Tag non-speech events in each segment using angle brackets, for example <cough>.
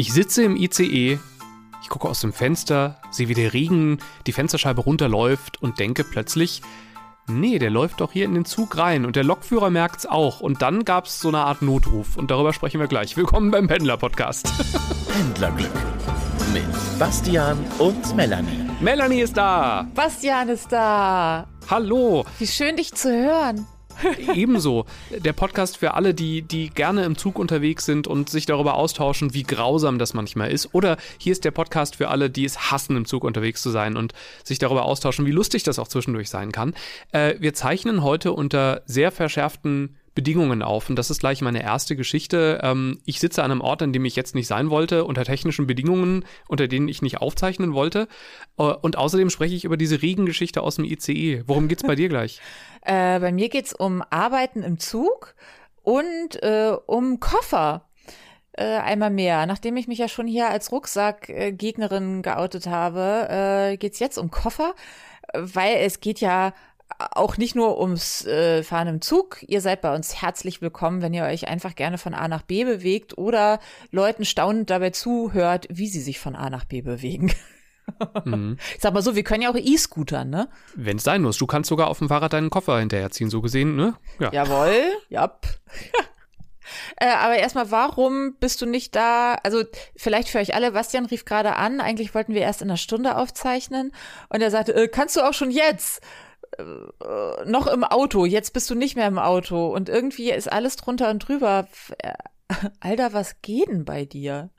Ich sitze im ICE, ich gucke aus dem Fenster, sehe wie der Regen die Fensterscheibe runterläuft und denke plötzlich, nee, der läuft doch hier in den Zug rein und der Lokführer merkt's auch. Und dann gab's so eine Art Notruf und darüber sprechen wir gleich. Willkommen beim Pendler-Podcast. Pendlerglück mit Bastian und Melanie. Melanie ist da. Bastian ist da. Hallo. Wie schön, dich zu hören. <laughs> Ebenso. Der Podcast für alle, die, die gerne im Zug unterwegs sind und sich darüber austauschen, wie grausam das manchmal ist. Oder hier ist der Podcast für alle, die es hassen, im Zug unterwegs zu sein und sich darüber austauschen, wie lustig das auch zwischendurch sein kann. Äh, wir zeichnen heute unter sehr verschärften Bedingungen auf. Und das ist gleich meine erste Geschichte. Ähm, ich sitze an einem Ort, an dem ich jetzt nicht sein wollte, unter technischen Bedingungen, unter denen ich nicht aufzeichnen wollte. Äh, und außerdem spreche ich über diese Regengeschichte aus dem ICE. Worum geht's bei dir gleich? <laughs> Äh, bei mir geht's um Arbeiten im Zug und äh, um Koffer. Äh, einmal mehr. Nachdem ich mich ja schon hier als Rucksackgegnerin geoutet habe, äh, geht's jetzt um Koffer, weil es geht ja auch nicht nur ums äh, Fahren im Zug. Ihr seid bei uns herzlich willkommen, wenn ihr euch einfach gerne von A nach B bewegt oder Leuten staunend dabei zuhört, wie sie sich von A nach B bewegen. <laughs> Mhm. Ich sag mal so, wir können ja auch E-Scooter, ne? Wenn es sein muss. Du kannst sogar auf dem Fahrrad deinen Koffer hinterherziehen, so gesehen, ne? Ja. Jawohl, ja. <laughs> Äh, aber erstmal, warum bist du nicht da? Also vielleicht für euch alle, Bastian rief gerade an, eigentlich wollten wir erst in einer Stunde aufzeichnen und er sagte, äh, kannst du auch schon jetzt? Äh, noch im Auto, jetzt bist du nicht mehr im Auto und irgendwie ist alles drunter und drüber. Äh, Alter, was geht denn bei dir?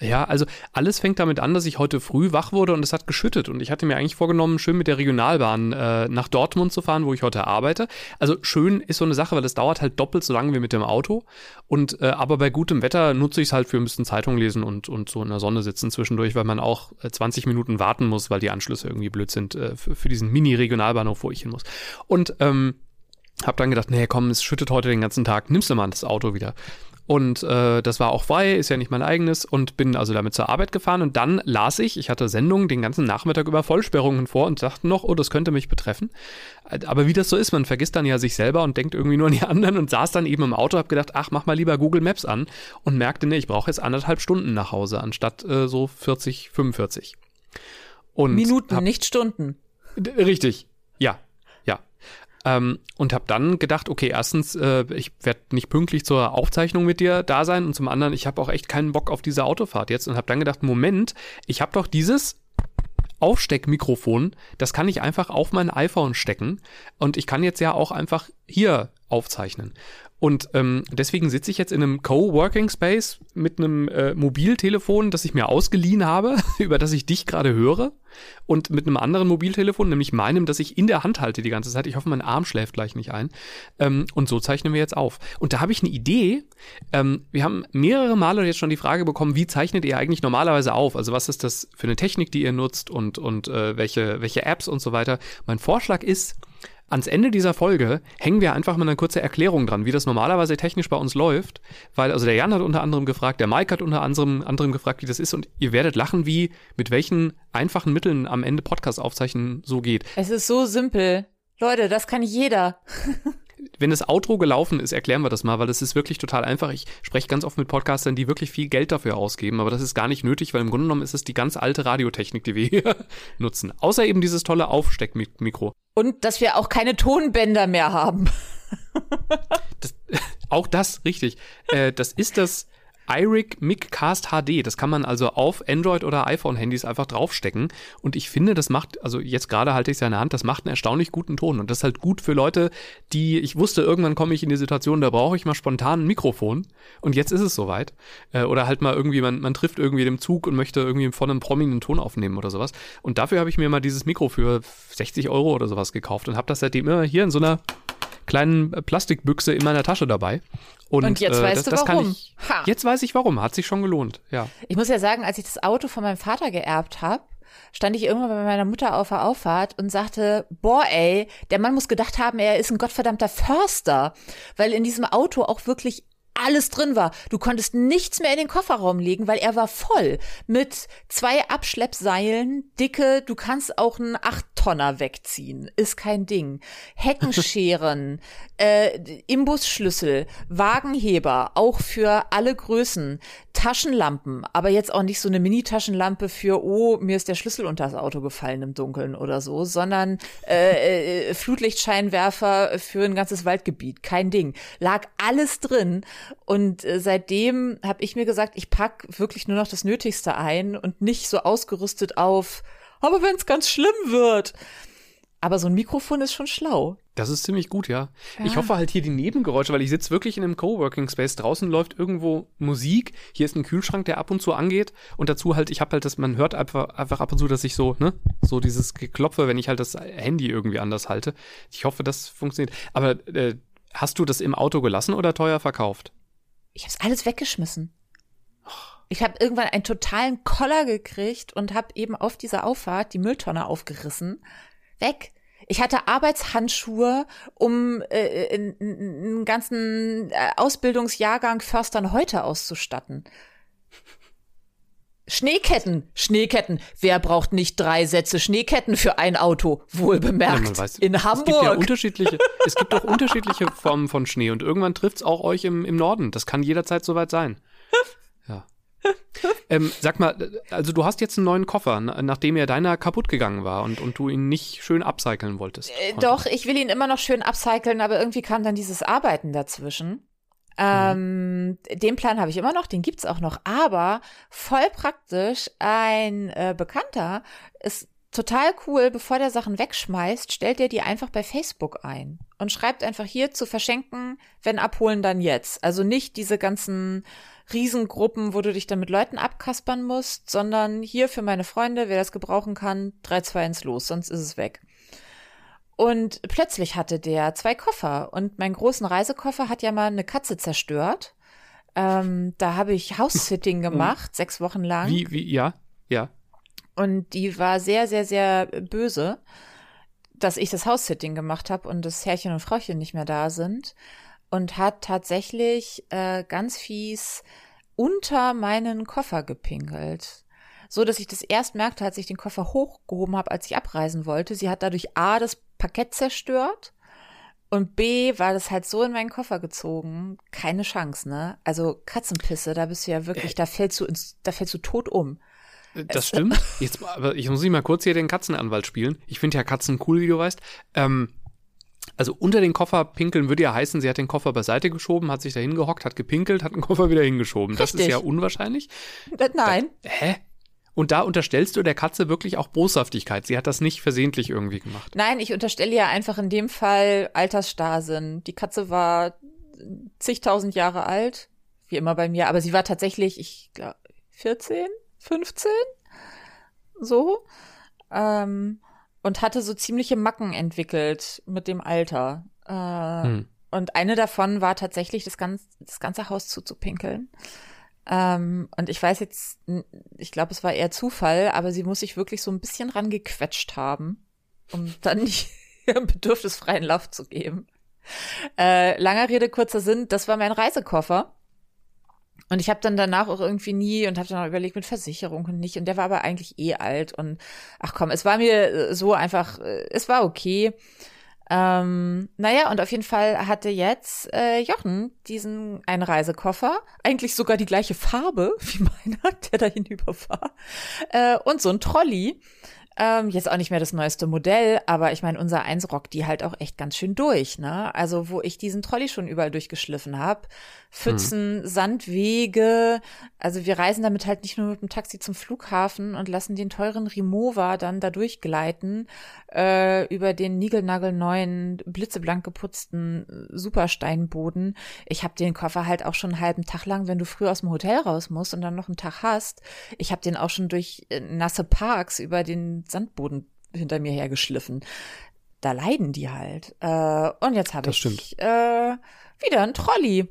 Ja, also alles fängt damit an, dass ich heute früh wach wurde und es hat geschüttet. Und ich hatte mir eigentlich vorgenommen, schön mit der Regionalbahn äh, nach Dortmund zu fahren, wo ich heute arbeite. Also schön ist so eine Sache, weil es dauert halt doppelt so lange wie mit dem Auto. Und äh, aber bei gutem Wetter nutze ich es halt für ein bisschen Zeitung lesen und, und so in der Sonne sitzen zwischendurch, weil man auch äh, 20 Minuten warten muss, weil die Anschlüsse irgendwie blöd sind äh, für, für diesen Mini-Regionalbahnhof, wo ich hin muss. Und ähm, hab dann gedacht, nee, komm, es schüttet heute den ganzen Tag, nimmst du mal das Auto wieder. Und äh, das war auch frei, ist ja nicht mein eigenes und bin also damit zur Arbeit gefahren und dann las ich, ich hatte Sendungen den ganzen Nachmittag über Vollsperrungen vor und dachte noch, oh, das könnte mich betreffen. Aber wie das so ist, man vergisst dann ja sich selber und denkt irgendwie nur an die <laughs> anderen und saß dann eben im Auto, hab gedacht, ach, mach mal lieber Google Maps an und merkte, nee, ich brauche jetzt anderthalb Stunden nach Hause anstatt äh, so 40, 45. Und Minuten, hab, nicht Stunden. Richtig, ja, ähm, und habe dann gedacht, okay, erstens, äh, ich werde nicht pünktlich zur Aufzeichnung mit dir da sein und zum anderen, ich habe auch echt keinen Bock auf diese Autofahrt jetzt und habe dann gedacht, Moment, ich habe doch dieses Aufsteckmikrofon, das kann ich einfach auf mein iPhone stecken und ich kann jetzt ja auch einfach hier aufzeichnen. Und ähm, deswegen sitze ich jetzt in einem Coworking Space mit einem äh, Mobiltelefon, das ich mir ausgeliehen habe, <laughs> über das ich dich gerade höre. Und mit einem anderen Mobiltelefon, nämlich meinem, das ich in der Hand halte die ganze Zeit. Ich hoffe, mein Arm schläft gleich nicht ein. Ähm, und so zeichnen wir jetzt auf. Und da habe ich eine Idee. Ähm, wir haben mehrere Male jetzt schon die Frage bekommen, wie zeichnet ihr eigentlich normalerweise auf? Also was ist das für eine Technik, die ihr nutzt und, und äh, welche, welche Apps und so weiter. Mein Vorschlag ist, Ans Ende dieser Folge hängen wir einfach mal eine kurze Erklärung dran, wie das normalerweise technisch bei uns läuft, weil also der Jan hat unter anderem gefragt, der Mike hat unter anderem, anderem gefragt, wie das ist und ihr werdet lachen, wie mit welchen einfachen Mitteln am Ende Podcast aufzeichnen so geht. Es ist so simpel. Leute, das kann jeder. <laughs> wenn das Outro gelaufen ist, erklären wir das mal, weil das ist wirklich total einfach. Ich spreche ganz oft mit Podcastern, die wirklich viel Geld dafür ausgeben, aber das ist gar nicht nötig, weil im Grunde genommen ist es die ganz alte Radiotechnik, die wir hier <laughs> nutzen. Außer eben dieses tolle Aufsteckmikro. Und dass wir auch keine Tonbänder mehr haben. das, <laughs> auch das, richtig. Äh, das ist das iRig Miccast HD. Das kann man also auf Android- oder iPhone-Handys einfach draufstecken. Und ich finde, das macht, also jetzt gerade halte ich es ja in der Hand, das macht einen erstaunlich guten Ton. Und das ist halt gut für Leute, die, ich wusste, irgendwann komme ich in die Situation, da brauche ich mal spontan ein Mikrofon. Und jetzt ist es soweit. Äh, oder halt mal irgendwie, man, man trifft irgendwie den Zug und möchte irgendwie von einem prominenten Ton aufnehmen oder sowas. Und dafür habe ich mir mal dieses Mikro für 60 Euro oder sowas gekauft und habe das seitdem immer hier in so einer kleinen Plastikbüchse in meiner Tasche dabei. Und, und jetzt äh, weißt das, du warum. Ich, jetzt weiß ich warum. Hat sich schon gelohnt. Ja. Ich muss ja sagen, als ich das Auto von meinem Vater geerbt habe, stand ich irgendwann bei meiner Mutter auf der Auffahrt und sagte, boah ey, der Mann muss gedacht haben, er ist ein gottverdammter Förster, weil in diesem Auto auch wirklich alles drin war. Du konntest nichts mehr in den Kofferraum legen, weil er war voll mit zwei Abschleppseilen, dicke, du kannst auch einen Acht-Tonner wegziehen, ist kein Ding. Heckenscheren, <laughs> äh, Imbusschlüssel, Wagenheber, auch für alle Größen, Taschenlampen, aber jetzt auch nicht so eine Mini-Taschenlampe für, oh, mir ist der Schlüssel unter das Auto gefallen im Dunkeln oder so, sondern äh, äh, Flutlichtscheinwerfer für ein ganzes Waldgebiet, kein Ding. Lag alles drin und äh, seitdem habe ich mir gesagt, ich pack wirklich nur noch das Nötigste ein und nicht so ausgerüstet auf, aber wenn es ganz schlimm wird. Aber so ein Mikrofon ist schon schlau. Das ist ziemlich gut, ja. ja. Ich hoffe halt hier die Nebengeräusche, weil ich sitze wirklich in einem Coworking Space. Draußen läuft irgendwo Musik. Hier ist ein Kühlschrank, der ab und zu angeht. Und dazu halt, ich habe halt das, man hört einfach, einfach ab und zu, dass ich so, ne, so dieses Geklopfe, wenn ich halt das Handy irgendwie anders halte. Ich hoffe, das funktioniert. Aber äh, hast du das im Auto gelassen oder teuer verkauft? Ich habe es alles weggeschmissen. Ich habe irgendwann einen totalen Koller gekriegt und habe eben auf dieser Auffahrt die Mülltonne aufgerissen weg. Ich hatte Arbeitshandschuhe, um äh, einen ganzen äh, Ausbildungsjahrgang Förstern heute auszustatten. Schneeketten, Schneeketten. Wer braucht nicht drei Sätze Schneeketten für ein Auto? Wohl bemerkt. Ja, weiß, in Hamburg. Es gibt ja unterschiedliche, <laughs> es gibt doch unterschiedliche Formen von Schnee und irgendwann trifft's auch euch im, im Norden. Das kann jederzeit soweit sein. ähm, sag mal, also du hast jetzt einen neuen Koffer, nachdem ja deiner kaputt gegangen war und, und du ihn nicht schön upcyclen wolltest. Äh, doch, ich will ihn immer noch schön upcyclen, aber irgendwie kam dann dieses Arbeiten dazwischen. Ähm, mhm. Den Plan habe ich immer noch, den gibt's auch noch, aber voll praktisch, ein äh, Bekannter ist total cool, bevor der Sachen wegschmeißt, stellt er die einfach bei Facebook ein und schreibt einfach hier zu verschenken, wenn abholen, dann jetzt. Also nicht diese ganzen Riesengruppen, wo du dich dann mit Leuten abkaspern musst, sondern hier für meine Freunde, wer das gebrauchen kann, 3, 2, 1 los, sonst ist es weg. Und plötzlich hatte der zwei Koffer und meinen großen Reisekoffer hat ja mal eine Katze zerstört. Ähm, da habe ich House-Sitting <laughs> oh. gemacht, sechs Wochen lang. Wie, wie, ja, ja. Und die war sehr, sehr, sehr böse, dass ich das House-Sitting gemacht habe und das Herrchen und Frauchen nicht mehr da sind und hat tatsächlich äh, ganz fies unter meinen Koffer gepinkelt. So dass ich das erst merkte, als ich den Koffer hochgehoben habe, als ich abreisen wollte. Sie hat dadurch A, das Parkett zerstört und B, war das halt so in meinen Koffer gezogen. Keine Chance, ne? Also Katzenpisse, da bist du ja wirklich, da fällst du ins, da fällst du tot um. Das <laughs> stimmt. Jetzt, aber ich muss nicht mal kurz hier den Katzenanwalt spielen. Ich finde ja Katzen cool, wie du weißt. Ähm, also unter den Koffer pinkeln würde ja heißen, sie hat den Koffer beiseite geschoben, hat sich da hingehockt, hat gepinkelt, hat den Koffer wieder hingeschoben. Richtig. Das ist ja unwahrscheinlich. Äh, nein. Da, hä? Und da unterstellst du der Katze wirklich auch Boshaftigkeit. Sie hat das nicht versehentlich irgendwie gemacht. Nein, ich unterstelle ja einfach in dem Fall Altersstarrsinn. Die Katze war zigtausend Jahre alt, wie immer bei mir, aber sie war tatsächlich, ich glaube, 14, 15? So. Ähm, und hatte so ziemliche Macken entwickelt mit dem Alter. Äh, hm. Und eine davon war tatsächlich, das, ganz, das ganze Haus zuzupinkeln. Ähm, und ich weiß jetzt, ich glaube, es war eher Zufall, aber sie muss sich wirklich so ein bisschen rangequetscht haben, um <laughs> dann ihrem Bedürfnis freien Lauf zu geben. Äh, langer Rede, kurzer Sinn, das war mein Reisekoffer. Und ich habe dann danach auch irgendwie nie und habe dann auch überlegt mit Versicherung und nicht. Und der war aber eigentlich eh alt. Und ach komm, es war mir äh, so einfach, äh, es war okay. Ähm, naja, und auf jeden Fall hatte jetzt äh, Jochen diesen einen Reisekoffer, eigentlich sogar die gleiche Farbe <laughs> wie meiner, der da hinüber war, äh, und so ein Trolley. Ähm, jetzt auch nicht mehr das neueste Modell, aber ich meine, unser Eins rockt die halt auch echt ganz schön durch, ne? Also, wo ich diesen Trolley schon überall durchgeschliffen habe, Pfützen, hm. Sandwege. Also wir reisen damit halt nicht nur mit dem Taxi zum Flughafen und lassen den teuren Rimowa dann da durchgleiten äh, über den niegelnagelneuen, blitzeblank geputzten Supersteinboden. Ich habe den Koffer halt auch schon einen halben Tag lang, wenn du früh aus dem Hotel raus musst und dann noch einen Tag hast. Ich habe den auch schon durch äh, nasse Parks über den Sandboden hinter mir hergeschliffen. Da leiden die halt. Äh, und jetzt habe ich äh, wieder einen Trolley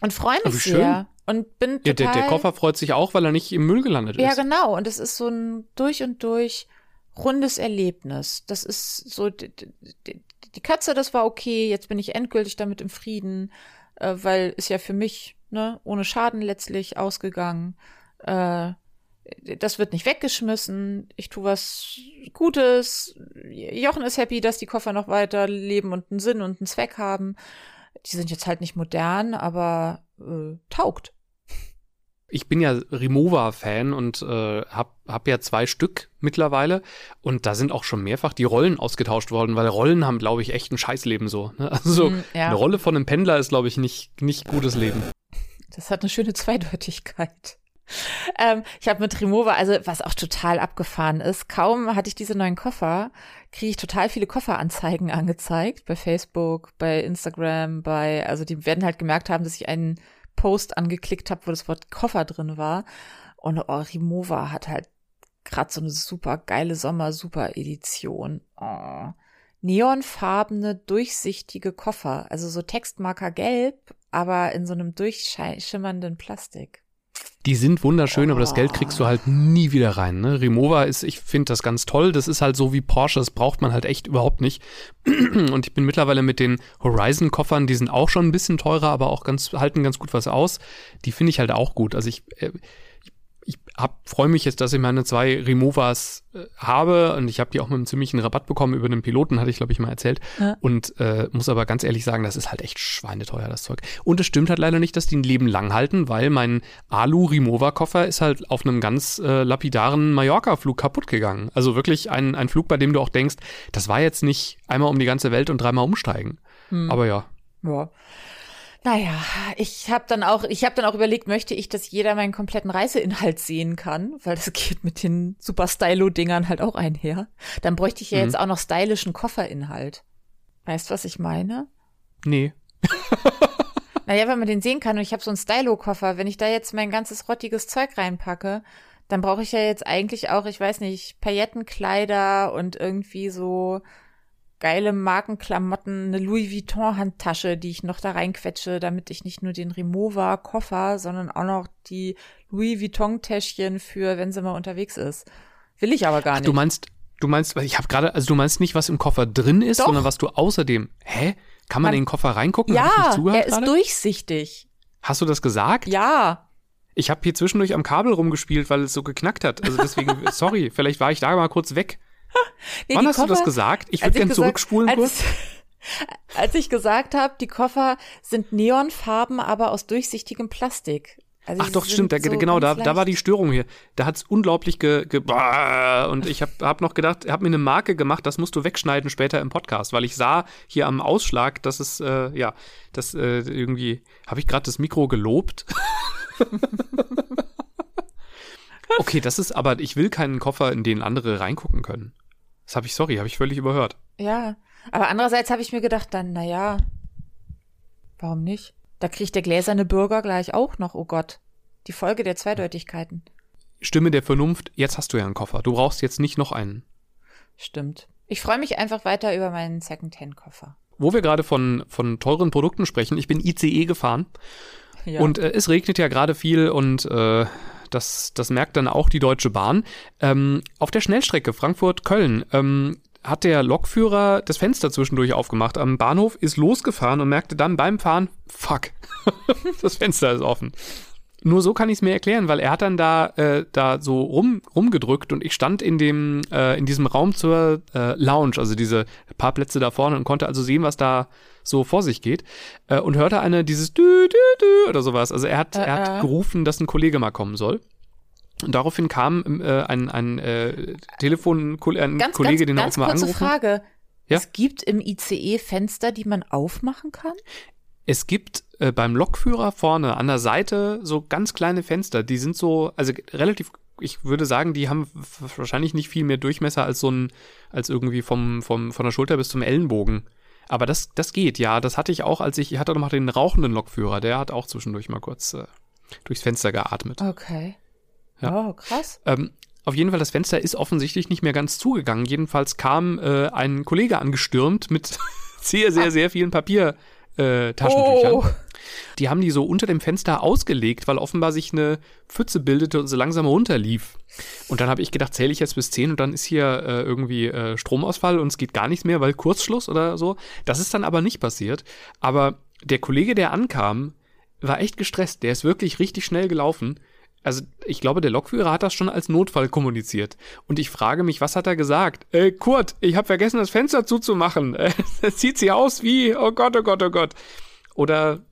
und freue mich sehr. Und bin total, ja, der, der Koffer freut sich auch, weil er nicht im Müll gelandet ja, ist. Ja, genau. Und es ist so ein durch und durch rundes Erlebnis. Das ist so, die, die, die Katze, das war okay. Jetzt bin ich endgültig damit im Frieden. äh, weil ist ja für mich ne, ohne Schaden letztlich ausgegangen. Äh, das wird nicht weggeschmissen. Ich tue was Gutes. Jochen ist happy, dass die Koffer noch weiter leben und einen Sinn und einen Zweck haben. Die sind jetzt halt nicht modern, aber äh, taugt. Ich bin ja Remover-Fan und äh, hab, hab ja zwei Stück mittlerweile und da sind auch schon mehrfach die Rollen ausgetauscht worden, weil Rollen haben, glaube ich, echt ein Scheißleben so. Ne? <laughs> Also so, mm, ja. eine Rolle von einem Pendler ist, glaube ich, nicht, nicht gutes Leben. Das hat eine schöne Zweideutigkeit. ähm, ich habe mit Remover, also was auch total abgefahren ist, kaum hatte ich diese neuen Koffer, kriege ich total viele Kofferanzeigen <laughs> angezeigt bei Facebook, bei Instagram, bei, also die werden halt gemerkt haben, dass ich einen Post angeklickt habe, wo das Wort Koffer drin war. Und oh, Remover hat halt gerade so eine super geile Sommer-Super-Edition. Oh. Neonfarbene, durchsichtige Koffer, also so Textmarker gelb, aber in so einem durchschimmernden Plastik. Die sind wunderschön, oh. aber das Geld kriegst du halt nie wieder rein. Ne? Remover ist, ich finde das ganz toll. Das ist halt so wie Porsche, das braucht man halt echt überhaupt nicht. <clears throat> Und ich bin mittlerweile mit den Horizon-Koffern, die sind auch schon ein bisschen teurer, aber auch ganz, halten ganz gut was aus. Die finde ich halt auch gut. Also ich, äh, ich freue mich jetzt, dass ich meine zwei Removers äh, habe und ich habe die auch mit einem ziemlichen Rabatt bekommen über den Piloten, hatte ich glaube ich mal erzählt. Ja. Und äh, muss aber ganz ehrlich sagen, das ist halt echt schweineteuer, das Zeug. Und es stimmt halt leider nicht, dass die ein Leben lang halten, weil mein Alu-Remover-Koffer ist halt auf einem ganz äh, lapidaren Mallorca-Flug kaputt gegangen. Also wirklich ein, ein Flug, bei dem du auch denkst, das war jetzt nicht einmal um die ganze Welt und dreimal umsteigen. Hm. Aber ja. Ja. Naja, ich habe dann auch, ich habe dann auch überlegt, möchte ich, dass jeder meinen kompletten Reiseinhalt sehen kann, weil das <laughs> geht mit den super Stylo-Dingern halt auch einher. Dann bräuchte ich ja mhm. jetzt auch noch stylischen Kofferinhalt. Weißt du, was ich meine? Nee. <laughs> naja, wenn man den sehen kann und ich habe so einen Stylo-Koffer, wenn ich da jetzt mein ganzes rottiges Zeug reinpacke, dann brauche ich ja jetzt eigentlich auch, ich weiß nicht, Paillettenkleider und irgendwie so geile Markenklamotten, eine Louis Vuitton Handtasche, die ich noch da reinquetsche, damit ich nicht nur den Remover Koffer, sondern auch noch die Louis Vuitton Täschchen für, wenn sie mal unterwegs ist. Will ich aber gar nicht. Ach, du meinst, du meinst, ich habe gerade, also du meinst nicht, was im Koffer drin ist, Doch. sondern was du außerdem, hä? Kann man, man in den Koffer reingucken? Ja, er ist gerade? durchsichtig. Hast du das gesagt? Ja. Ich habe hier zwischendurch am Kabel rumgespielt, weil es so geknackt hat. Also deswegen, <laughs> sorry, vielleicht war ich da mal kurz weg. <laughs> nee, Wann hast Koffer, du das gesagt? Ich würde gerne zurückspulen als, kurz. <laughs> Als ich gesagt habe, die Koffer sind Neonfarben, aber aus durchsichtigem Plastik. Also Ach doch, stimmt, da, so genau, da, da war die Störung hier. Da hat's unglaublich ge, ge und ich habe hab noch gedacht, habe mir eine Marke gemacht, das musst du wegschneiden später im Podcast, weil ich sah hier am Ausschlag, dass es äh, ja, das äh, irgendwie habe ich gerade das Mikro gelobt. <laughs> okay, das ist aber ich will keinen Koffer, in den andere reingucken können. Das habe ich, sorry, habe ich völlig überhört. Ja, aber andererseits habe ich mir gedacht, dann, naja, warum nicht? Da kriegt der gläserne Bürger gleich auch noch, oh Gott. Die Folge der Zweideutigkeiten. Stimme der Vernunft, jetzt hast du ja einen Koffer. Du brauchst jetzt nicht noch einen. Stimmt. Ich freue mich einfach weiter über meinen Second-Hand-Koffer. Wo wir gerade von, von teuren Produkten sprechen, ich bin ICE gefahren. Ja. Und äh, es regnet ja gerade viel und äh, das, das merkt dann auch die Deutsche Bahn. Ähm, auf der Schnellstrecke Frankfurt-Köln ähm, hat der Lokführer das Fenster zwischendurch aufgemacht am Bahnhof, ist losgefahren und merkte dann beim Fahren, fuck, <laughs> das Fenster ist offen. Nur so kann ich es mir erklären, weil er hat dann da, äh, da so rum, rumgedrückt und ich stand in dem, äh, in diesem Raum zur äh, Lounge, also diese paar Plätze da vorne und konnte also sehen, was da so vor sich geht äh, und hörte eine dieses dü, dü, dü oder sowas. Also er hat, äh, er hat äh. gerufen, dass ein Kollege mal kommen soll. Und daraufhin kam äh, ein, ein äh, Telefon, ein ganz, Kollege, ganz, den er auch mal angerufen Frage. Ja? Es gibt im ICE Fenster, die man aufmachen kann? Es gibt äh, beim Lokführer vorne an der Seite so ganz kleine Fenster, die sind so, also relativ, ich würde sagen, die haben wahrscheinlich nicht viel mehr Durchmesser als so ein, als irgendwie vom, vom, von der Schulter bis zum Ellenbogen. Aber das, das geht, ja. Das hatte ich auch, als ich, ich hatte noch den rauchenden Lokführer, der hat auch zwischendurch mal kurz äh, durchs Fenster geatmet. Okay. Ja. Oh, krass. Ähm, auf jeden Fall, das Fenster ist offensichtlich nicht mehr ganz zugegangen. Jedenfalls kam äh, ein Kollege angestürmt mit <laughs> sehr, sehr, sehr vielen Papier, äh. Oh. Die haben die so unter dem Fenster ausgelegt, weil offenbar sich eine Pfütze bildete und so langsam runterlief. Und dann habe ich gedacht, zähle ich jetzt bis 10 und dann ist hier äh, irgendwie äh, Stromausfall und es geht gar nichts mehr, weil Kurzschluss oder so. Das ist dann aber nicht passiert. Aber der Kollege, der ankam, war echt gestresst. Der ist wirklich richtig schnell gelaufen. Also ich glaube, der Lokführer hat das schon als Notfall kommuniziert. Und ich frage mich, was hat er gesagt? Äh, Kurt, ich habe vergessen, das Fenster zuzumachen. <laughs> Das sieht sie aus wie, oh Gott, oh Gott, oh Gott. Oder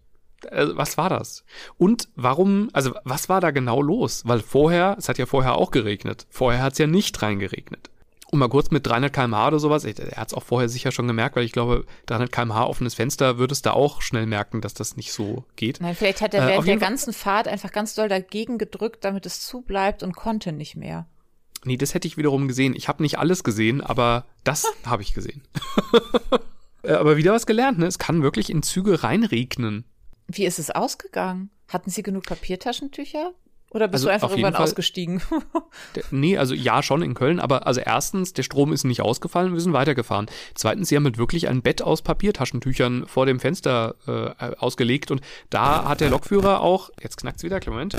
was war das? Und warum, also was war da genau los? Weil vorher, es hat ja vorher auch geregnet. Vorher hat es ja nicht reingeregnet. Und mal kurz mit 300 km/h oder sowas, er hat es auch vorher sicher schon gemerkt, weil ich glaube, 300 km/h offenes Fenster würde es da auch schnell merken, dass das nicht so geht. Nein, vielleicht hat er während äh, der ganzen Fahrt einfach ganz doll dagegen gedrückt, damit es zubleibt und konnte nicht mehr. Nee, das hätte ich wiederum gesehen. Ich habe nicht alles gesehen, aber das habe ich gesehen. <laughs> Äh, aber wieder was gelernt, ne? Es kann wirklich in Züge reinregnen. Wie ist es ausgegangen? Hatten Sie genug Papiertaschentücher? Oder bist also du einfach irgendwann Fall, ausgestiegen? <laughs> der, nee, also ja, schon in Köln, aber also erstens, der Strom ist nicht ausgefallen, wir sind weitergefahren. Zweitens, sie haben mit wirklich ein Bett aus Papiertaschentüchern vor dem Fenster äh, ausgelegt und da hat der Lokführer auch, jetzt knackt's wieder, Moment.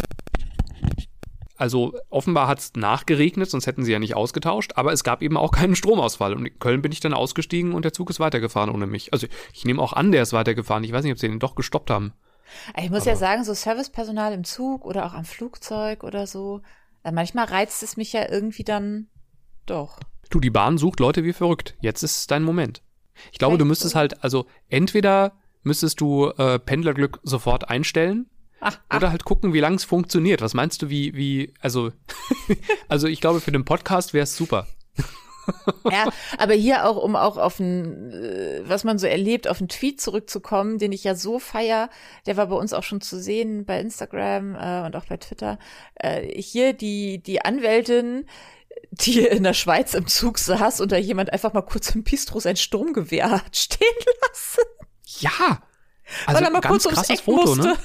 Also offenbar hat's nachgeregnet, sonst hätten sie ja nicht ausgetauscht, aber es gab eben auch keinen Stromausfall. Und in Köln bin ich dann ausgestiegen und der Zug ist weitergefahren ohne mich. Also ich nehme auch an, der ist weitergefahren. Ich weiß nicht, ob sie den doch gestoppt haben. Ich muss Aber ja sagen, so Servicepersonal im Zug oder auch am Flugzeug oder so, äh, manchmal reizt es mich ja irgendwie dann doch. Du, die Bahn sucht Leute wie verrückt. Jetzt ist dein Moment. Ich glaube, Vielleicht du müsstest so. halt, also entweder müsstest du äh, Pendlerglück sofort einstellen. Oder halt gucken, wie lang es funktioniert. Was meinst du, wie, wie, also, <laughs> also ich glaube, für den Podcast wäre es super ja, aber hier auch, um auch auf ein, äh, was man so erlebt, auf einen Tweet zurückzukommen, den ich ja so feier, der war bei uns auch schon zu sehen bei Instagram äh, und auch bei Twitter. Äh, hier die, die Anwältin, die in der Schweiz im Zug saß und da jemand einfach mal kurz im Bistro sein Sturmgewehr hat stehen <laughs> lassen. Ja! Also Weil er mal ganz kurz ums Eck Foto, ne? musste. ne?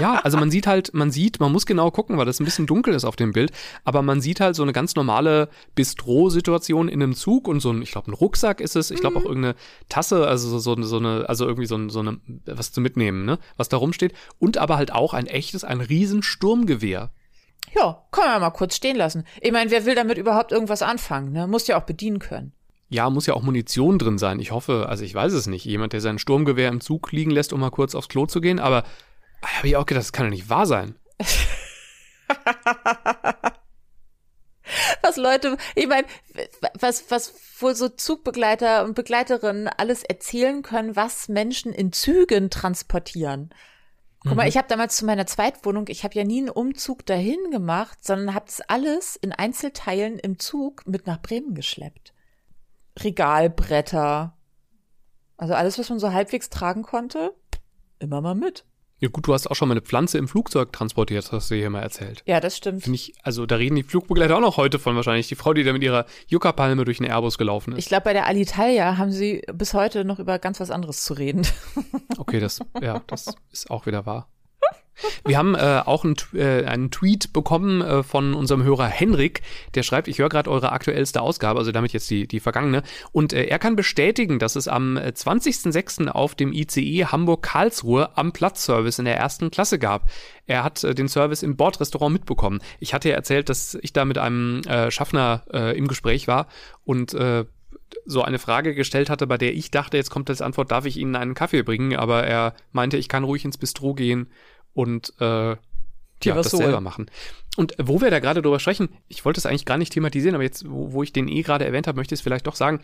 Ja, also man sieht halt, man sieht, man muss genau gucken, weil das ein bisschen dunkel ist auf dem Bild, aber man sieht halt so eine ganz normale Bistro-Situation in einem Zug und so ein, ich glaube, ein Rucksack ist es, ich glaube auch mhm. irgendeine Tasse, also so, so eine, also irgendwie so, so eine, was zu mitnehmen, ne, was da rumsteht und aber halt auch ein echtes, ein riesen Sturmgewehr. Ja, kann man mal kurz stehen lassen. Ich meine, wer will damit überhaupt irgendwas anfangen, ne? Muss ja auch bedienen können. Ja, muss ja auch Munition drin sein. Ich hoffe, also ich weiß es nicht. Jemand, der sein Sturmgewehr im Zug liegen lässt, um mal kurz aufs Klo zu gehen, aber habe ich auch gedacht, das kann doch nicht wahr sein. <laughs> was Leute, ich meine, was, was wohl so Zugbegleiter und Begleiterinnen alles erzählen können, was Menschen in Zügen transportieren. Guck mhm. mal, ich habe damals zu meiner Zweitwohnung, ich habe ja nie einen Umzug dahin gemacht, sondern habe das alles in Einzelteilen im Zug mit nach Bremen geschleppt. Regalbretter. Also alles, was man so halbwegs tragen konnte, immer mal mit. Ja gut, du hast auch schon mal eine Pflanze im Flugzeug transportiert, hast du hier mal erzählt. Ja, das stimmt. Finde ich, also da reden die Flugbegleiter auch noch heute von wahrscheinlich. Die Frau, die da mit ihrer Yucca-Palme durch den Airbus gelaufen ist. Ich glaube, bei der Alitalia haben sie bis heute noch über ganz was anderes zu reden. Okay, das, ja, das ist auch wieder wahr. Wir haben äh, auch einen, äh, einen Tweet bekommen äh, von unserem Hörer Henrik, der schreibt, ich höre gerade eure aktuellste Ausgabe, also damit jetzt die, die vergangene, und äh, er kann bestätigen, dass es am 20.06. Äh, auf dem ICE Hamburg-Karlsruhe am Platzservice in der ersten Klasse gab. Er hat äh, den Service im Bordrestaurant mitbekommen. Ich hatte ja erzählt, dass ich da mit einem Schaffner im Gespräch war und so eine Frage gestellt hatte, bei der ich dachte, jetzt kommt als Antwort, darf ich Ihnen einen Kaffee bringen? Aber er meinte, ich kann ruhig ins Bistro gehen und äh, ja, das so selber machen. Und wo wir da gerade drüber sprechen, ich wollte es eigentlich gar nicht thematisieren, aber jetzt, wo, wo ich den eh gerade erwähnt habe, möchte ich es vielleicht doch sagen.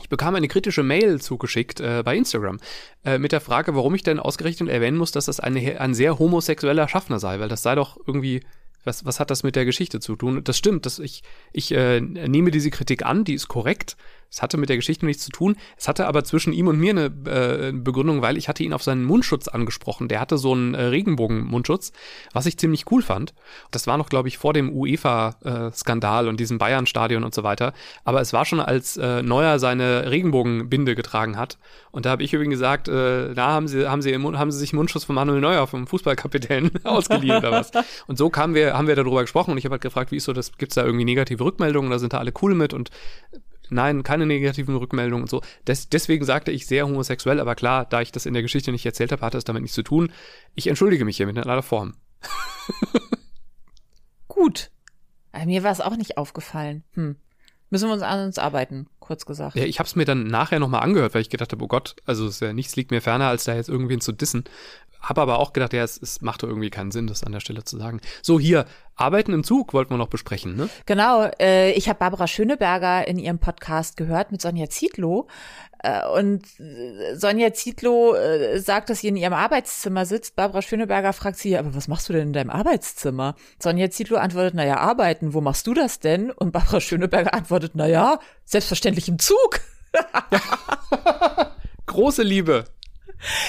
Ich bekam eine kritische Mail zugeschickt äh, bei Instagram äh, mit der Frage, warum ich denn ausgerechnet erwähnen muss, dass das eine, ein sehr homosexueller Schaffner sei, weil das sei doch irgendwie was, was hat das mit der Geschichte zu tun? Das stimmt, dass ich, ich äh, nehme diese Kritik an, die ist korrekt. Es hatte mit der Geschichte nichts zu tun. Es hatte aber zwischen ihm und mir eine äh, Begründung, weil ich hatte ihn auf seinen Mundschutz angesprochen. Der hatte so einen äh, Regenbogen-Mundschutz, was ich ziemlich cool fand. Das war noch, glaube ich, vor dem UEFA-Skandal und diesem Bayern-Stadion und so weiter. Aber es war schon, als äh, Neuer seine Regenbogenbinde getragen hat. Und da habe ich übrigens gesagt, äh, da haben sie, haben sie, haben sie sich Mundschutz von Manuel Neuer, vom Fußballkapitän, <laughs> ausgeliehen oder was. Und so kamen wir, haben wir darüber gesprochen und ich habe halt gefragt, wie ist so das, gibt's da irgendwie negative Rückmeldungen? Da sind da alle cool mit und nein, keine negativen Rückmeldungen und so. Des, deswegen sagte ich sehr homosexuell, aber klar, da ich das in der Geschichte nicht erzählt habe, hatte es damit nichts zu tun. Ich entschuldige mich hiermit in aller Form. <laughs> Gut. Aber mir war es auch nicht aufgefallen. Hm. Müssen wir uns an uns arbeiten. kurz gesagt. Ja, ich habe es mir dann nachher nochmal angehört, weil ich gedacht habe, oh Gott, also ja, nichts liegt mir ferner, als da jetzt irgendwen zu dissen. Habe aber auch gedacht, ja, es, es macht doch irgendwie keinen Sinn, das an der Stelle zu sagen. So, hier, Arbeiten im Zug wollten wir noch besprechen, ne? Genau, äh, ich habe Barbara Schöneberger in ihrem Podcast gehört mit Sonja Zietlow. Äh, und äh, Sonja Zietlow äh, sagt, dass sie in ihrem Arbeitszimmer sitzt. Barbara Schöneberger fragt sie, aber was machst du denn in deinem Arbeitszimmer? Sonja Zietlow antwortet, naja, arbeiten. Wo machst du das denn? Und Barbara Schöneberger antwortet, naja, selbstverständlich im Zug. <laughs> Große Liebe.